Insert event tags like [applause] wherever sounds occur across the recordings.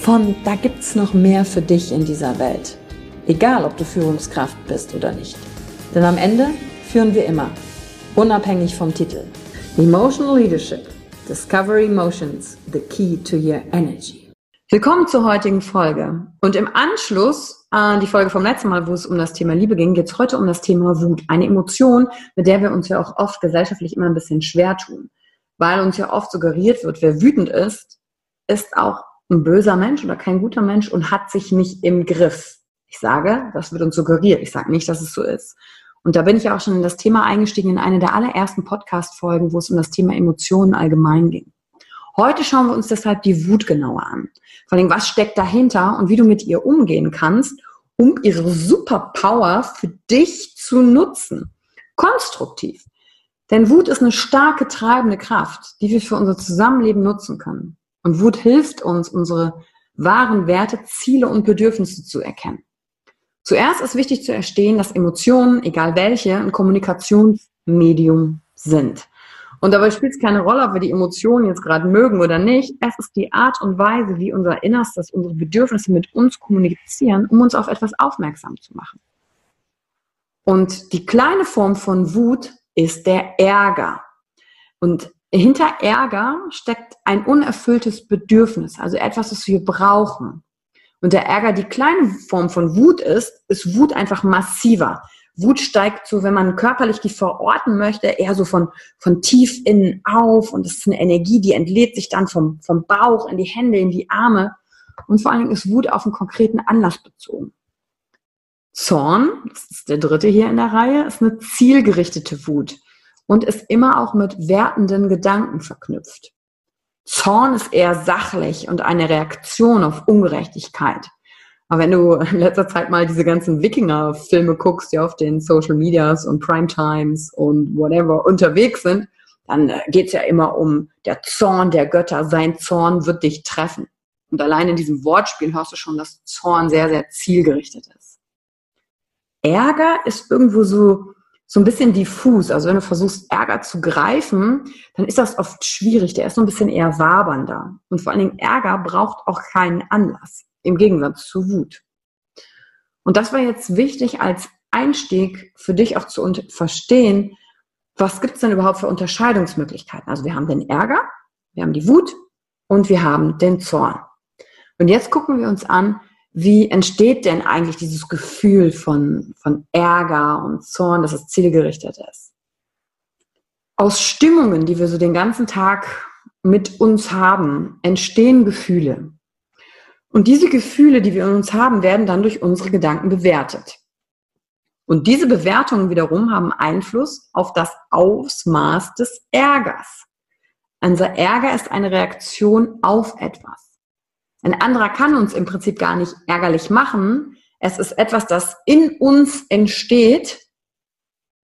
von da gibt's noch mehr für dich in dieser Welt. Egal, ob du Führungskraft bist oder nicht. Denn am Ende führen wir immer, unabhängig vom Titel. Emotional Leadership. Discover Emotions, the key to your energy. Willkommen zur heutigen Folge. Und im Anschluss an die Folge vom letzten Mal, wo es um das Thema Liebe ging, geht es heute um das Thema Wut. Eine Emotion, mit der wir uns ja auch oft gesellschaftlich immer ein bisschen schwer tun. Weil uns ja oft suggeriert wird, wer wütend ist, ist auch ein böser Mensch oder kein guter Mensch und hat sich nicht im Griff. Ich sage, das wird uns suggeriert. Ich sage nicht, dass es so ist. Und da bin ich auch schon in das Thema eingestiegen in eine der allerersten Podcast-Folgen, wo es um das Thema Emotionen allgemein ging. Heute schauen wir uns deshalb die Wut genauer an. Vor allem, was steckt dahinter und wie du mit ihr umgehen kannst, um ihre Superpower für dich zu nutzen. Konstruktiv. Denn Wut ist eine starke treibende Kraft, die wir für unser Zusammenleben nutzen können. Und Wut hilft uns, unsere wahren Werte, Ziele und Bedürfnisse zu erkennen. Zuerst ist wichtig zu erstehen, dass Emotionen, egal welche, ein Kommunikationsmedium sind. Und dabei spielt es keine Rolle, ob wir die Emotionen jetzt gerade mögen oder nicht. Es ist die Art und Weise, wie unser Innerstes, unsere Bedürfnisse mit uns kommunizieren, um uns auf etwas aufmerksam zu machen. Und die kleine Form von Wut ist der Ärger. Und hinter Ärger steckt ein unerfülltes Bedürfnis, also etwas, das wir brauchen. Und der Ärger, die kleine Form von Wut ist, ist Wut einfach massiver. Wut steigt so, wenn man körperlich die verorten möchte, eher so von, von tief innen auf. Und es ist eine Energie, die entlädt sich dann vom, vom Bauch in die Hände, in die Arme. Und vor allen Dingen ist Wut auf einen konkreten Anlass bezogen. Zorn, das ist der dritte hier in der Reihe, ist eine zielgerichtete Wut und ist immer auch mit wertenden Gedanken verknüpft. Zorn ist eher sachlich und eine Reaktion auf Ungerechtigkeit. Aber wenn du in letzter Zeit mal diese ganzen Wikinger-Filme guckst, die auf den Social Medias und Primetimes und whatever unterwegs sind, dann äh, geht's ja immer um der Zorn der Götter. Sein Zorn wird dich treffen. Und allein in diesem Wortspiel hörst du schon, dass Zorn sehr, sehr zielgerichtet ist. Ärger ist irgendwo so so ein bisschen diffus. Also wenn du versuchst, Ärger zu greifen, dann ist das oft schwierig. Der ist so ein bisschen eher wabernder. Und vor allen Dingen Ärger braucht auch keinen Anlass. Im Gegensatz zu Wut. Und das war jetzt wichtig als Einstieg für dich auch zu verstehen, was gibt es denn überhaupt für Unterscheidungsmöglichkeiten? Also wir haben den Ärger, wir haben die Wut und wir haben den Zorn. Und jetzt gucken wir uns an, wie entsteht denn eigentlich dieses Gefühl von, von Ärger und Zorn, dass es zielgerichtet ist? Aus Stimmungen, die wir so den ganzen Tag mit uns haben, entstehen Gefühle. Und diese Gefühle, die wir in uns haben, werden dann durch unsere Gedanken bewertet. Und diese Bewertungen wiederum haben Einfluss auf das Ausmaß des Ärgers. Unser Ärger ist eine Reaktion auf etwas. Ein anderer kann uns im Prinzip gar nicht ärgerlich machen. Es ist etwas, das in uns entsteht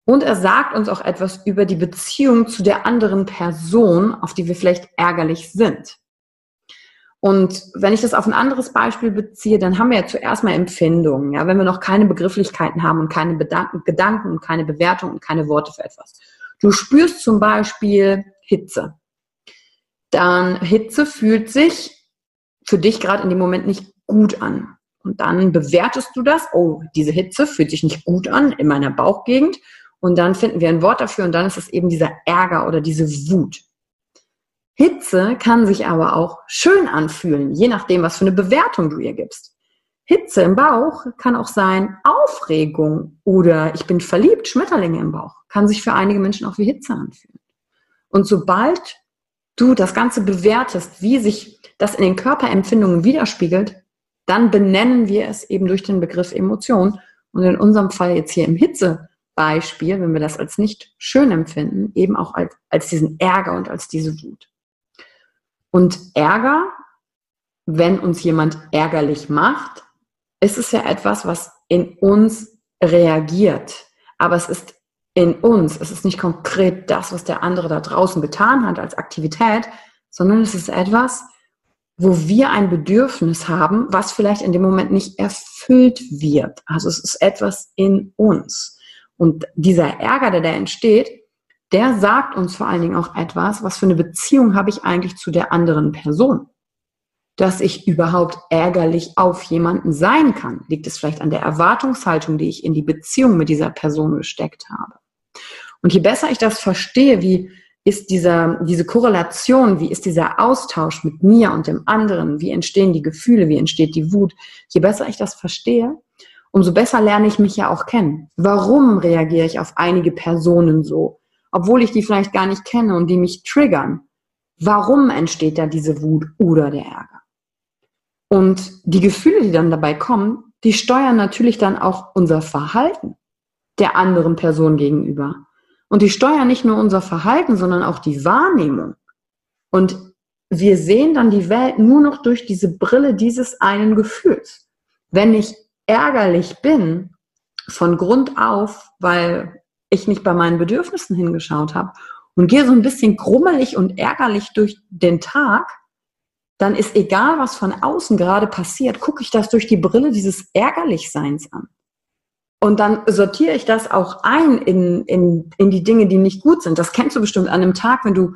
und er sagt uns auch etwas über die Beziehung zu der anderen Person, auf die wir vielleicht ärgerlich sind. Und wenn ich das auf ein anderes Beispiel beziehe, dann haben wir ja zuerst mal Empfindungen, ja, wenn wir noch keine Begrifflichkeiten haben und keine Bedanken, Gedanken und keine Bewertung und keine Worte für etwas. Du spürst zum Beispiel Hitze. Dann Hitze fühlt sich für dich gerade in dem Moment nicht gut an. Und dann bewertest du das, oh, diese Hitze fühlt sich nicht gut an in meiner Bauchgegend. Und dann finden wir ein Wort dafür und dann ist es eben dieser Ärger oder diese Wut. Hitze kann sich aber auch schön anfühlen, je nachdem, was für eine Bewertung du ihr gibst. Hitze im Bauch kann auch sein Aufregung oder ich bin verliebt, Schmetterlinge im Bauch, kann sich für einige Menschen auch wie Hitze anfühlen. Und sobald du das Ganze bewertest, wie sich das in den Körperempfindungen widerspiegelt, dann benennen wir es eben durch den Begriff Emotion. Und in unserem Fall jetzt hier im Hitzebeispiel, wenn wir das als nicht schön empfinden, eben auch als, als diesen Ärger und als diese Wut. Und Ärger, wenn uns jemand ärgerlich macht, ist es ja etwas, was in uns reagiert. Aber es ist in uns, es ist nicht konkret das, was der andere da draußen getan hat als Aktivität, sondern es ist etwas, wo wir ein Bedürfnis haben, was vielleicht in dem Moment nicht erfüllt wird. Also es ist etwas in uns. Und dieser Ärger, der da entsteht, der sagt uns vor allen Dingen auch etwas, was für eine Beziehung habe ich eigentlich zu der anderen Person. Dass ich überhaupt ärgerlich auf jemanden sein kann, liegt es vielleicht an der Erwartungshaltung, die ich in die Beziehung mit dieser Person gesteckt habe. Und je besser ich das verstehe, wie ist dieser, diese Korrelation, wie ist dieser Austausch mit mir und dem anderen, wie entstehen die Gefühle, wie entsteht die Wut, je besser ich das verstehe, umso besser lerne ich mich ja auch kennen. Warum reagiere ich auf einige Personen so? obwohl ich die vielleicht gar nicht kenne und die mich triggern. Warum entsteht da diese Wut oder der Ärger? Und die Gefühle, die dann dabei kommen, die steuern natürlich dann auch unser Verhalten der anderen Person gegenüber. Und die steuern nicht nur unser Verhalten, sondern auch die Wahrnehmung. Und wir sehen dann die Welt nur noch durch diese Brille dieses einen Gefühls. Wenn ich ärgerlich bin, von Grund auf, weil ich nicht bei meinen Bedürfnissen hingeschaut habe und gehe so ein bisschen grummelig und ärgerlich durch den Tag, dann ist egal, was von außen gerade passiert, gucke ich das durch die Brille dieses Ärgerlichseins an. Und dann sortiere ich das auch ein in, in, in die Dinge, die nicht gut sind. Das kennst du bestimmt an einem Tag, wenn du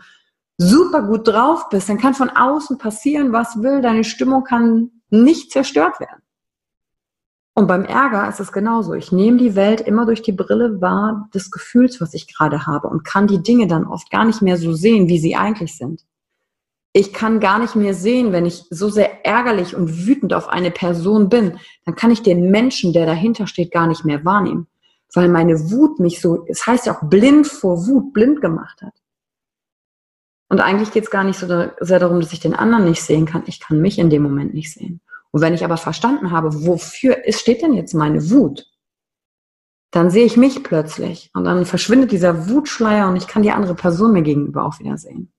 super gut drauf bist, dann kann von außen passieren, was will, deine Stimmung kann nicht zerstört werden. Und beim Ärger ist es genauso. Ich nehme die Welt immer durch die Brille wahr des Gefühls, was ich gerade habe und kann die Dinge dann oft gar nicht mehr so sehen, wie sie eigentlich sind. Ich kann gar nicht mehr sehen, wenn ich so sehr ärgerlich und wütend auf eine Person bin, dann kann ich den Menschen, der dahinter steht, gar nicht mehr wahrnehmen. Weil meine Wut mich so, es heißt ja auch blind vor Wut, blind gemacht hat. Und eigentlich geht es gar nicht so sehr darum, dass ich den anderen nicht sehen kann. Ich kann mich in dem Moment nicht sehen. Und wenn ich aber verstanden habe, wofür steht denn jetzt meine Wut, dann sehe ich mich plötzlich und dann verschwindet dieser Wutschleier und ich kann die andere Person mir gegenüber auch wieder sehen.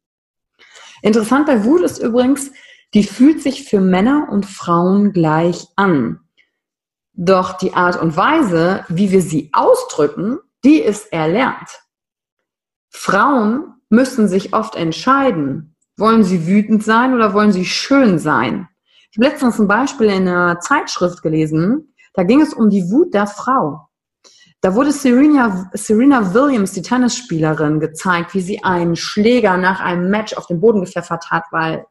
Interessant bei Wut ist übrigens, die fühlt sich für Männer und Frauen gleich an. Doch die Art und Weise, wie wir sie ausdrücken, die ist erlernt. Frauen müssen sich oft entscheiden, wollen sie wütend sein oder wollen sie schön sein? Ich habe letztens ein Beispiel in einer Zeitschrift gelesen. Da ging es um die Wut der Frau. Da wurde Serena, Serena Williams, die Tennisspielerin, gezeigt, wie sie einen Schläger nach einem Match auf den Boden gepfeffert hat, weil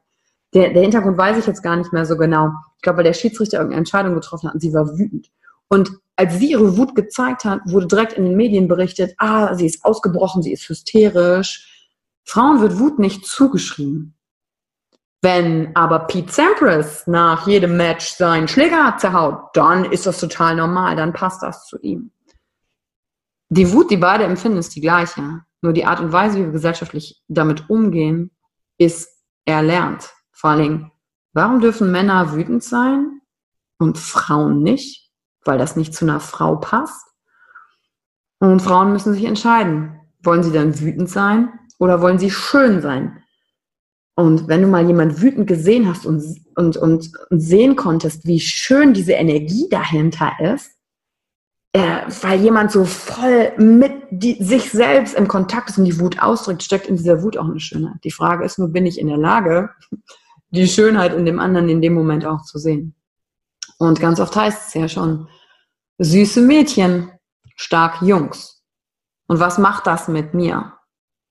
der, der Hintergrund weiß ich jetzt gar nicht mehr so genau. Ich glaube, weil der Schiedsrichter irgendeine Entscheidung getroffen hat und sie war wütend. Und als sie ihre Wut gezeigt hat, wurde direkt in den Medien berichtet, ah, sie ist ausgebrochen, sie ist hysterisch. Frauen wird Wut nicht zugeschrieben. Wenn aber Pete Sampras nach jedem Match seinen Schläger zerhaut, dann ist das total normal, dann passt das zu ihm. Die Wut, die beide empfinden, ist die gleiche. Nur die Art und Weise, wie wir gesellschaftlich damit umgehen, ist erlernt. Vor allen Dingen, warum dürfen Männer wütend sein und Frauen nicht? Weil das nicht zu einer Frau passt. Und Frauen müssen sich entscheiden. Wollen sie dann wütend sein oder wollen sie schön sein? Und wenn du mal jemand wütend gesehen hast und, und, und, und sehen konntest, wie schön diese Energie dahinter ist, äh, weil jemand so voll mit die, sich selbst im Kontakt ist und die Wut ausdrückt, steckt in dieser Wut auch eine schöne. Die Frage ist nur, bin ich in der Lage, [laughs] die Schönheit in dem anderen in dem Moment auch zu sehen. Und ganz oft heißt es ja schon, süße Mädchen, stark Jungs. Und was macht das mit mir?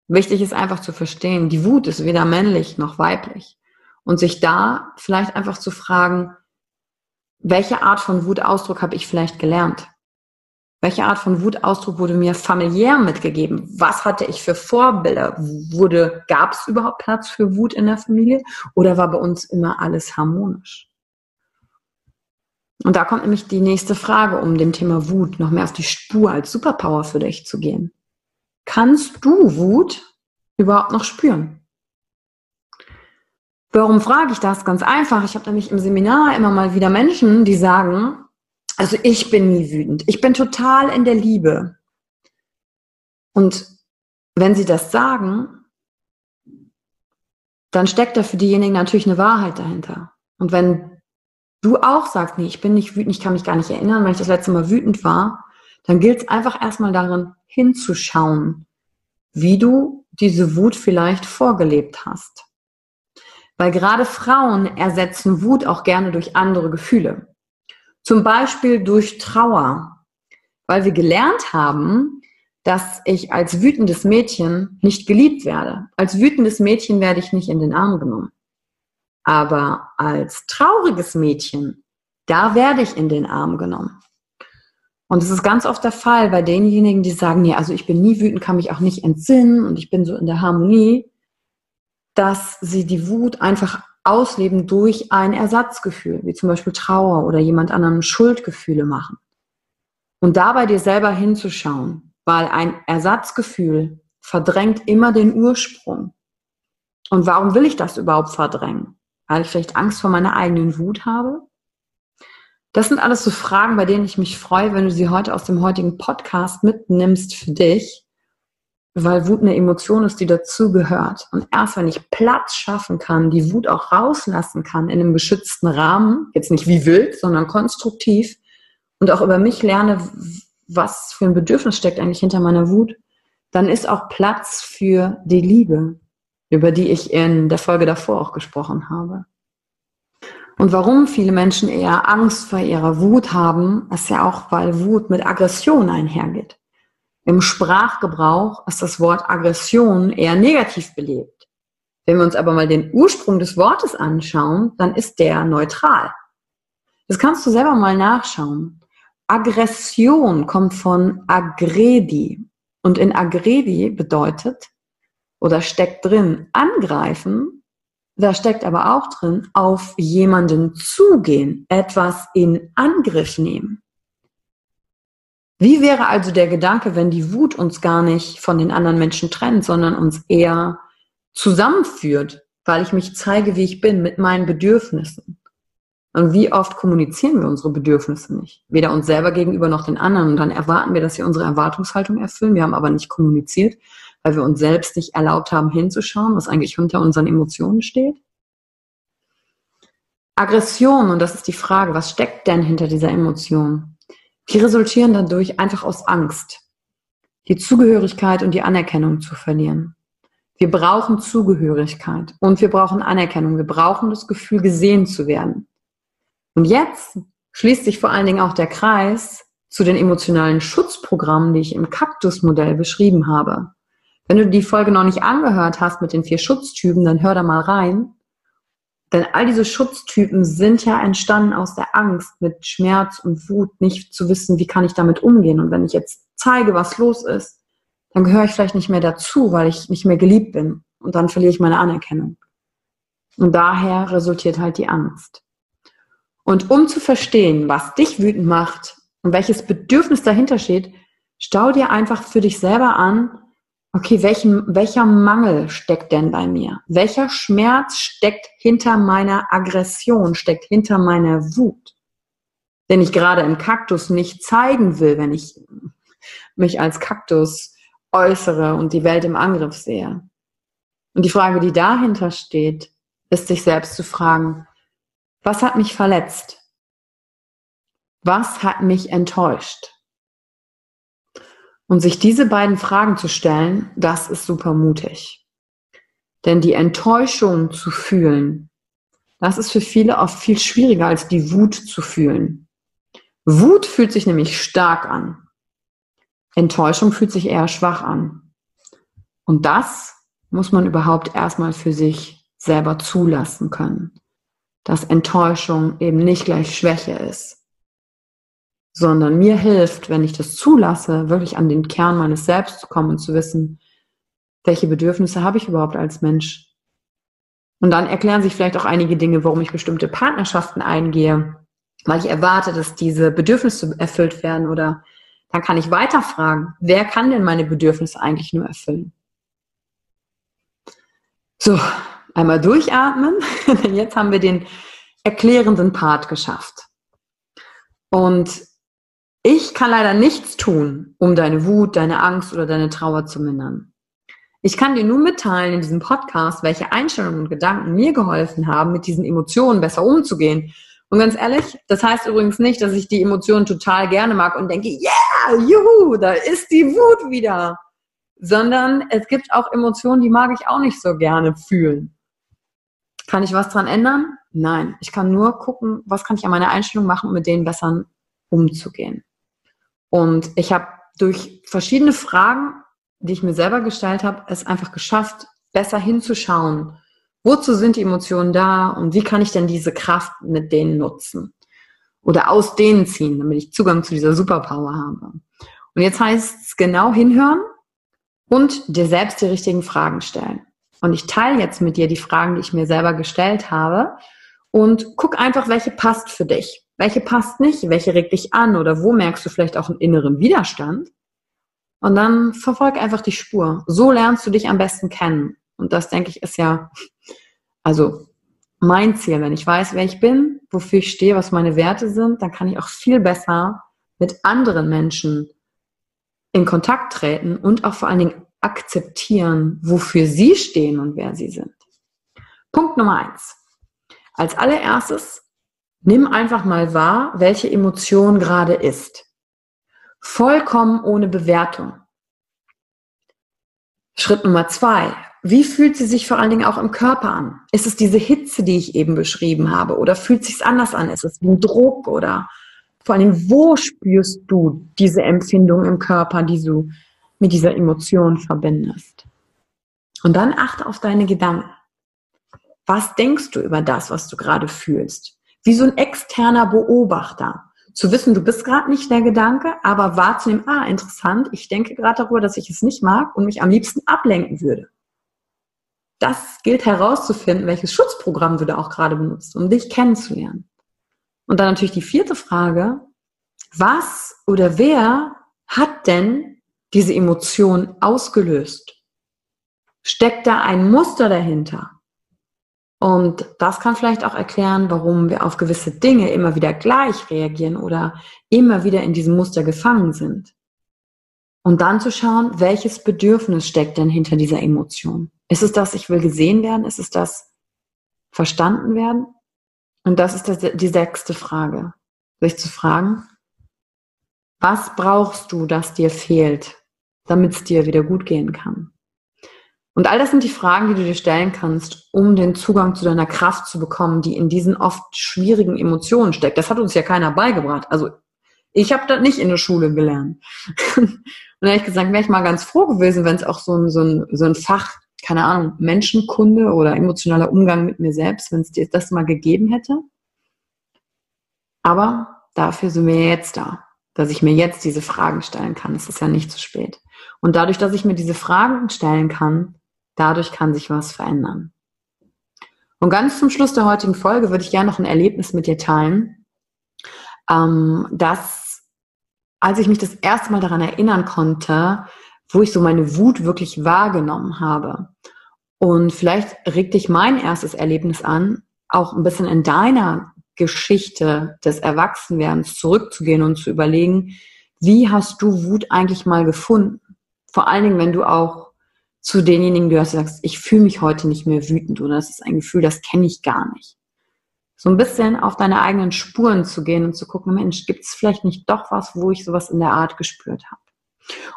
Wichtig ist einfach zu verstehen, die Wut ist weder männlich noch weiblich. Und sich da vielleicht einfach zu fragen, welche Art von Wutausdruck habe ich vielleicht gelernt? Welche Art von Wutausdruck wurde mir familiär mitgegeben? Was hatte ich für Vorbilder? Wurde, gab es überhaupt Platz für Wut in der Familie? Oder war bei uns immer alles harmonisch? Und da kommt nämlich die nächste Frage, um dem Thema Wut noch mehr auf die Spur als Superpower für dich zu gehen. Kannst du Wut überhaupt noch spüren? Warum frage ich das? Ganz einfach. Ich habe nämlich im Seminar immer mal wieder Menschen, die sagen, also ich bin nie wütend. Ich bin total in der Liebe. Und wenn sie das sagen, dann steckt da für diejenigen natürlich eine Wahrheit dahinter. Und wenn du auch sagst, nee, ich bin nicht wütend, ich kann mich gar nicht erinnern, weil ich das letzte Mal wütend war, dann gilt es einfach erstmal darin hinzuschauen, wie du diese Wut vielleicht vorgelebt hast. Weil gerade Frauen ersetzen Wut auch gerne durch andere Gefühle. Zum Beispiel durch Trauer, weil wir gelernt haben, dass ich als wütendes Mädchen nicht geliebt werde. Als wütendes Mädchen werde ich nicht in den Arm genommen. Aber als trauriges Mädchen, da werde ich in den Arm genommen. Und es ist ganz oft der Fall bei denjenigen, die sagen, nee, also ich bin nie wütend, kann mich auch nicht entsinnen und ich bin so in der Harmonie, dass sie die Wut einfach ausleben durch ein Ersatzgefühl, wie zum Beispiel Trauer oder jemand anderen Schuldgefühle machen. Und dabei dir selber hinzuschauen, weil ein Ersatzgefühl verdrängt immer den Ursprung. Und warum will ich das überhaupt verdrängen? weil ich vielleicht Angst vor meiner eigenen Wut habe? Das sind alles so Fragen, bei denen ich mich freue, wenn du sie heute aus dem heutigen Podcast mitnimmst für dich, weil Wut eine Emotion ist, die dazugehört. Und erst wenn ich Platz schaffen kann, die Wut auch rauslassen kann in einem geschützten Rahmen, jetzt nicht wie wild, sondern konstruktiv und auch über mich lerne, was für ein Bedürfnis steckt eigentlich hinter meiner Wut, dann ist auch Platz für die Liebe, über die ich in der Folge davor auch gesprochen habe. Und warum viele Menschen eher Angst vor ihrer Wut haben, ist ja auch, weil Wut mit Aggression einhergeht. Im Sprachgebrauch ist das Wort Aggression eher negativ belebt. Wenn wir uns aber mal den Ursprung des Wortes anschauen, dann ist der neutral. Das kannst du selber mal nachschauen. Aggression kommt von aggredi. Und in aggredi bedeutet oder steckt drin angreifen, da steckt aber auch drin auf jemanden zugehen, etwas in Angriff nehmen. Wie wäre also der Gedanke, wenn die Wut uns gar nicht von den anderen Menschen trennt, sondern uns eher zusammenführt, weil ich mich zeige, wie ich bin, mit meinen Bedürfnissen? Und wie oft kommunizieren wir unsere Bedürfnisse nicht? Weder uns selber gegenüber noch den anderen. Und dann erwarten wir, dass sie unsere Erwartungshaltung erfüllen. Wir haben aber nicht kommuniziert weil wir uns selbst nicht erlaubt haben hinzuschauen, was eigentlich hinter unseren Emotionen steht. Aggression, und das ist die Frage, was steckt denn hinter dieser Emotion? Die resultieren dadurch einfach aus Angst, die Zugehörigkeit und die Anerkennung zu verlieren. Wir brauchen Zugehörigkeit und wir brauchen Anerkennung. Wir brauchen das Gefühl, gesehen zu werden. Und jetzt schließt sich vor allen Dingen auch der Kreis zu den emotionalen Schutzprogrammen, die ich im Kaktusmodell beschrieben habe. Wenn du die Folge noch nicht angehört hast mit den vier Schutztypen, dann hör da mal rein. Denn all diese Schutztypen sind ja entstanden aus der Angst, mit Schmerz und Wut nicht zu wissen, wie kann ich damit umgehen. Und wenn ich jetzt zeige, was los ist, dann gehöre ich vielleicht nicht mehr dazu, weil ich nicht mehr geliebt bin. Und dann verliere ich meine Anerkennung. Und daher resultiert halt die Angst. Und um zu verstehen, was dich wütend macht und welches Bedürfnis dahinter steht, stau dir einfach für dich selber an, okay, welchen, welcher Mangel steckt denn bei mir? Welcher Schmerz steckt hinter meiner Aggression, steckt hinter meiner Wut? Den ich gerade im Kaktus nicht zeigen will, wenn ich mich als Kaktus äußere und die Welt im Angriff sehe. Und die Frage, die dahinter steht, ist sich selbst zu fragen, was hat mich verletzt? Was hat mich enttäuscht? Und sich diese beiden Fragen zu stellen, das ist super mutig. Denn die Enttäuschung zu fühlen, Das ist für viele oft viel schwieriger, als die Wut zu fühlen. Wut fühlt sich nämlich stark an. Enttäuschung fühlt sich eher schwach an. Und das muss man überhaupt erstmal für sich selber zulassen können. Dass Enttäuschung eben nicht gleich Schwäche ist, sondern mir hilft, wenn ich das zulasse, wirklich an den Kern meines Selbst zu kommen und zu wissen, welche Bedürfnisse habe ich überhaupt als Mensch? Und dann erklären sich vielleicht auch einige Dinge, warum ich bestimmte Partnerschaften eingehe, weil ich erwarte, dass diese Bedürfnisse erfüllt werden oder dann kann ich weiterfragen, wer kann denn meine Bedürfnisse eigentlich nur erfüllen? So, einmal durchatmen, denn [laughs] jetzt haben wir den erklärenden Part geschafft. Und ich kann leider nichts tun, um deine Wut, deine Angst oder deine Trauer zu mindern. Ich kann dir nur mitteilen in diesem Podcast, welche Einstellungen und Gedanken mir geholfen haben, mit diesen Emotionen besser umzugehen. Und ganz ehrlich, das heißt übrigens nicht, dass ich die Emotionen total gerne mag und denke, yeah, juhu, da ist die Wut wieder sondern es gibt auch Emotionen, die mag ich auch nicht so gerne fühlen. Kann ich was dran ändern? Nein. Ich kann nur gucken, was kann ich an meiner Einstellung machen, um mit denen besser umzugehen. Und ich habe durch verschiedene Fragen, die ich mir selber gestellt habe, es einfach geschafft, besser hinzuschauen. Wozu sind die Emotionen da und wie kann ich denn diese Kraft mit denen nutzen? Oder aus denen ziehen, damit ich Zugang zu dieser Superpower habe. Und jetzt heißt es genau hinhören und dir selbst die richtigen Fragen stellen. Und ich teile jetzt mit dir die Fragen, die ich mir selber gestellt habe und guck einfach, welche passt für dich, welche passt nicht, welche regt dich an oder wo merkst du vielleicht auch einen inneren Widerstand. Und dann verfolg einfach die Spur. So lernst du dich am besten kennen. Und das, denke ich, ist ja, also mein Ziel. Wenn ich weiß, wer ich bin, wofür ich stehe, was meine Werte sind, dann kann ich auch viel besser mit anderen Menschen in Kontakt treten und auch vor allen Dingen akzeptieren, wofür sie stehen und wer sie sind. Punkt Nummer eins. Als allererstes, nimm einfach mal wahr, welche Emotion gerade ist. Vollkommen ohne Bewertung. Schritt Nummer zwei. Wie fühlt sie sich vor allen Dingen auch im Körper an? Ist es diese Hitze, die ich eben beschrieben habe? Oder fühlt es sich anders an? Ist es wie ein Druck oder vor allem, wo spürst du diese Empfindung im Körper, die du mit dieser Emotion verbindest? Und dann achte auf deine Gedanken. Was denkst du über das, was du gerade fühlst? Wie so ein externer Beobachter. Zu wissen, du bist gerade nicht der Gedanke, aber wahrzunehmen, ah, interessant, ich denke gerade darüber, dass ich es nicht mag und mich am liebsten ablenken würde. Das gilt herauszufinden, welches Schutzprogramm du da auch gerade benutzt, um dich kennenzulernen. Und dann natürlich die vierte Frage, was oder wer hat denn diese Emotion ausgelöst? Steckt da ein Muster dahinter? Und das kann vielleicht auch erklären, warum wir auf gewisse Dinge immer wieder gleich reagieren oder immer wieder in diesem Muster gefangen sind. Und dann zu schauen, welches Bedürfnis steckt denn hinter dieser Emotion? Ist es das, ich will gesehen werden? Ist es das, verstanden werden? Und das ist die sechste Frage. Sich zu fragen, was brauchst du, das dir fehlt, damit es dir wieder gut gehen kann? Und all das sind die Fragen, die du dir stellen kannst, um den Zugang zu deiner Kraft zu bekommen, die in diesen oft schwierigen Emotionen steckt. Das hat uns ja keiner beigebracht. Also ich habe das nicht in der Schule gelernt. [laughs] Und ehrlich gesagt wäre ich mal ganz froh gewesen, wenn es auch so ein, so, ein, so ein Fach keine Ahnung, Menschenkunde oder emotionaler Umgang mit mir selbst, wenn es dir das mal gegeben hätte. Aber dafür sind wir jetzt da, dass ich mir jetzt diese Fragen stellen kann. Es ist ja nicht zu spät. Und dadurch, dass ich mir diese Fragen stellen kann, dadurch kann sich was verändern. Und ganz zum Schluss der heutigen Folge würde ich gerne noch ein Erlebnis mit dir teilen, ähm, dass als ich mich das erste Mal daran erinnern konnte, wo ich so meine Wut wirklich wahrgenommen habe. Und vielleicht regt dich mein erstes Erlebnis an, auch ein bisschen in deiner Geschichte des Erwachsenwerdens zurückzugehen und zu überlegen, wie hast du Wut eigentlich mal gefunden? Vor allen Dingen, wenn du auch zu denjenigen gehörst, sagst, ich fühle mich heute nicht mehr wütend oder das ist ein Gefühl, das kenne ich gar nicht. So ein bisschen auf deine eigenen Spuren zu gehen und zu gucken, Mensch, gibt es vielleicht nicht doch was, wo ich sowas in der Art gespürt habe?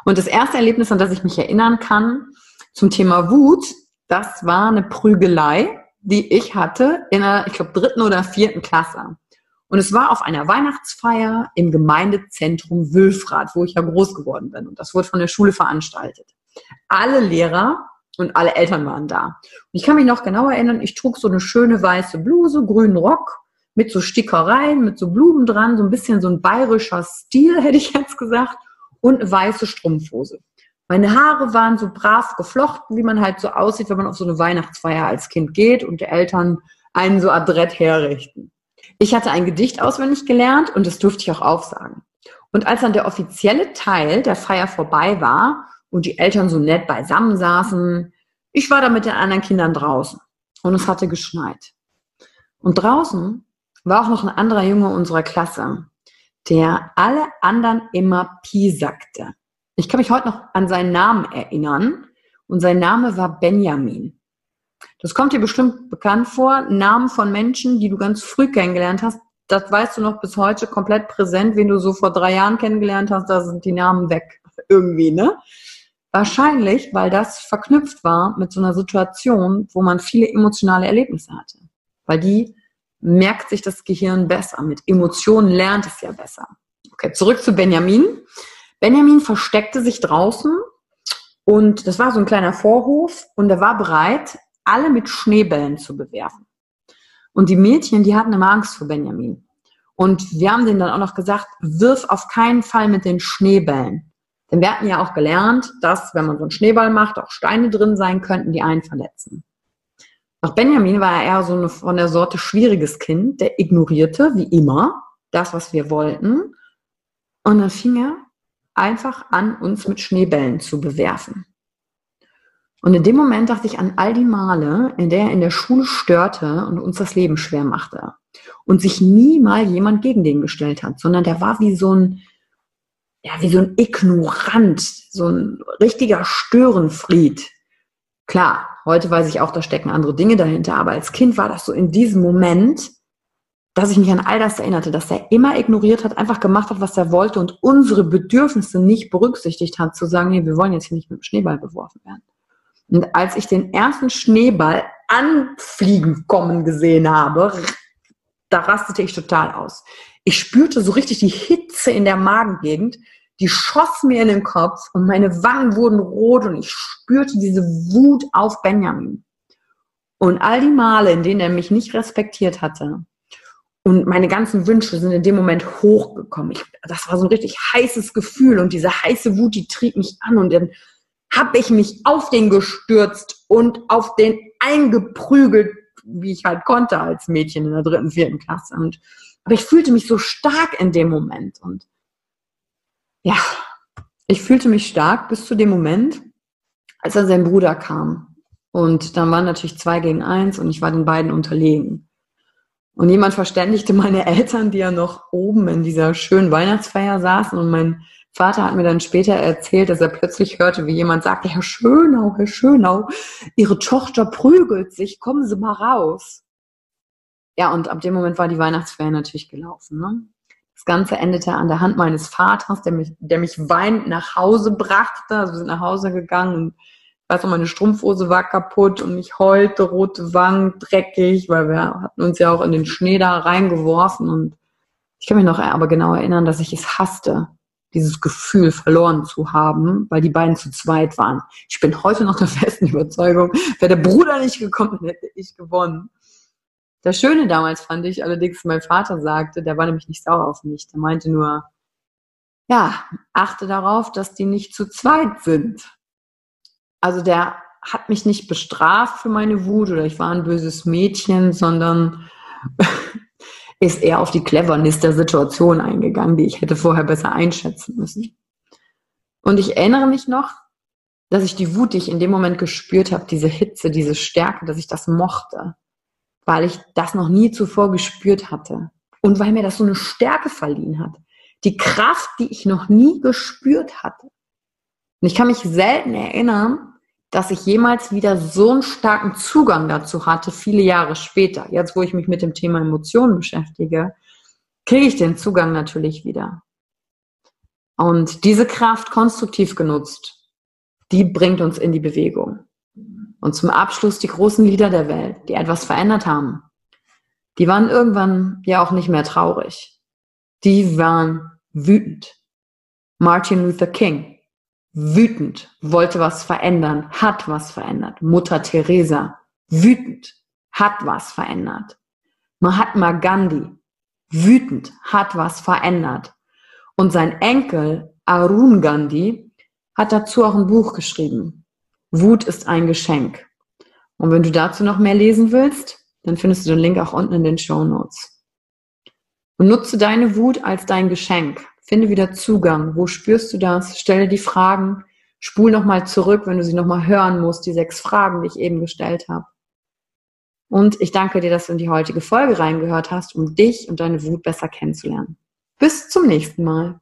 Und das erste Erlebnis, an das ich mich erinnern kann zum Thema Wut, das war eine Prügelei die ich hatte in der, ich glaube, dritten oder vierten Klasse. Und es war auf einer Weihnachtsfeier im Gemeindezentrum Wülfrath, wo ich ja groß geworden bin. Und das wurde von der Schule veranstaltet. Alle Lehrer und alle Eltern waren da. Und ich kann mich noch genau erinnern, ich trug so eine schöne weiße Bluse, grünen Rock mit so Stickereien, mit so Blumen dran, so ein bisschen so ein bayerischer Stil, [laughs] hätte ich jetzt gesagt, und eine weiße Strumpfhose. Meine Haare waren so brav geflochten, wie man halt so aussieht, wenn man auf so eine Weihnachtsfeier als Kind geht und die Eltern einen so adrett herrichten. Ich hatte ein Gedicht auswendig gelernt und das durfte ich auch aufsagen. Und als dann der offizielle Teil der Feier vorbei war und die Eltern so nett beisammen saßen, ich war da mit den anderen Kindern draußen und es hatte geschneit. Und draußen war auch noch ein anderer Junge unserer Klasse, der alle anderen immer Pi sagte. Ich kann mich heute noch an seinen Namen erinnern und sein Name war Benjamin. Das kommt dir bestimmt bekannt vor. Namen von Menschen, die du ganz früh kennengelernt hast, das weißt du noch bis heute komplett präsent. Wen du so vor drei Jahren kennengelernt hast, da sind die Namen weg. Irgendwie, ne? Wahrscheinlich, weil das verknüpft war mit so einer Situation, wo man viele emotionale Erlebnisse hatte. Weil die merkt sich das Gehirn besser. Mit Emotionen lernt es ja besser. Okay, zurück zu Benjamin. Benjamin versteckte sich draußen und das war so ein kleiner Vorhof und er war bereit, alle mit Schneebällen zu bewerfen. Und die Mädchen, die hatten immer Angst vor Benjamin. Und wir haben denen dann auch noch gesagt, wirf auf keinen Fall mit den Schneebällen. Denn wir hatten ja auch gelernt, dass, wenn man so einen Schneeball macht, auch Steine drin sein könnten, die einen verletzen. Doch Benjamin war eher so eine, von der Sorte schwieriges Kind, der ignorierte, wie immer, das, was wir wollten. Und dann fing er einfach an, uns mit Schneebällen zu bewerfen. Und in dem Moment dachte ich an all die Male, in der er in der Schule störte und uns das Leben schwer machte. Und sich nie mal jemand gegen den gestellt hat, sondern der war wie so ein, ja, wie so ein Ignorant, so ein richtiger Störenfried. Klar, heute weiß ich auch, da stecken andere Dinge dahinter, aber als Kind war das so in diesem Moment, dass ich mich an all das erinnerte, dass er immer ignoriert hat, einfach gemacht hat, was er wollte und unsere Bedürfnisse nicht berücksichtigt hat, zu sagen, nee, wir wollen jetzt hier nicht mit dem Schneeball beworfen werden. Und als ich den ersten Schneeball anfliegen kommen gesehen habe, da rastete ich total aus. Ich spürte so richtig die Hitze in der Magengegend, die schoss mir in den Kopf und meine Wangen wurden rot und ich spürte diese Wut auf Benjamin. Und all die Male, in denen er mich nicht respektiert hatte und meine ganzen Wünsche sind in dem Moment hochgekommen. Ich, das war so ein richtig heißes Gefühl und diese heiße Wut, die trieb mich an und dann habe ich mich auf den gestürzt und auf den eingeprügelt, wie ich halt konnte als Mädchen in der dritten, vierten Klasse. Und, aber ich fühlte mich so stark in dem Moment. Und ja, ich fühlte mich stark bis zu dem Moment, als dann sein Bruder kam. Und dann waren natürlich zwei gegen eins und ich war den beiden unterlegen. Und jemand verständigte meine [laughs] Eltern, die ja noch oben in dieser schönen Weihnachtsfeier saßen und mein Vater hat mir dann später erzählt, dass er plötzlich hörte, wie jemand sagte, Herr Schönau, Herr Schönau, Ihre Tochter prügelt sich, kommen Sie mal raus. Ja, und ab dem Moment war die Weihnachtsfeier natürlich gelaufen. Ne? Das Ganze endete an der Hand meines Vaters, der mich, der mich weinend nach Hause brachte. Also wir sind nach Hause gegangen und ich weiß noch, meine Strumpfhose war kaputt und ich heulte, rote Wangen, dreckig, weil wir hatten uns ja auch in den Schnee da reingeworfen und ich kann mich noch aber genau erinnern, dass ich es hasste, dieses Gefühl verloren zu haben, weil die beiden zu zweit waren. Ich bin heute noch der festen Überzeugung, wäre der Bruder nicht gekommen, hätte ich gewonnen. Das Schöne damals fand ich allerdings, mein Vater sagte, der war nämlich nicht sauer auf mich. Der meinte nur, ja, achte darauf, dass die nicht zu zweit sind. Also der hat mich nicht bestraft für meine Wut oder ich war ein böses Mädchen, sondern [laughs] ist eher auf die Cleverness der Situation eingegangen, die ich hätte vorher besser einschätzen müssen. Und ich erinnere mich noch, dass ich die Wut, die ich in dem Moment gespürt habe, diese Hitze, diese Stärke, dass ich das mochte, weil ich das noch nie zuvor gespürt hatte und weil mir das so eine Stärke verliehen hat. Die Kraft, die ich noch nie gespürt hatte. Und ich kann mich selten erinnern, dass ich jemals wieder so einen starken Zugang dazu hatte, viele Jahre später. Jetzt, wo ich mich mit dem Thema Emotionen beschäftige, kriege ich den Zugang natürlich wieder. Und diese Kraft konstruktiv genutzt, die bringt uns in die Bewegung. Und zum Abschluss die großen Lieder der Welt, die etwas verändert haben. Die waren irgendwann ja auch nicht mehr traurig. Die waren wütend. Martin Luther King, wütend, wollte was verändern, hat was verändert. Mutter Teresa, wütend, hat was verändert. Mahatma Gandhi, wütend, hat was verändert. Und sein Enkel Arun Gandhi hat dazu auch ein Buch geschrieben. Wut ist ein Geschenk. Und wenn du dazu noch mehr lesen willst, dann findest du den Link auch unten in den Show Notes. Und nutze deine Wut als dein Geschenk. Finde wieder Zugang. Wo spürst du das? Stelle die Fragen. Spul nochmal zurück, wenn du sie nochmal hören musst, die sechs Fragen, die ich eben gestellt habe. Und ich danke dir, dass du in die heutige Folge reingehört hast, um dich und deine Wut besser kennenzulernen. Bis zum nächsten Mal.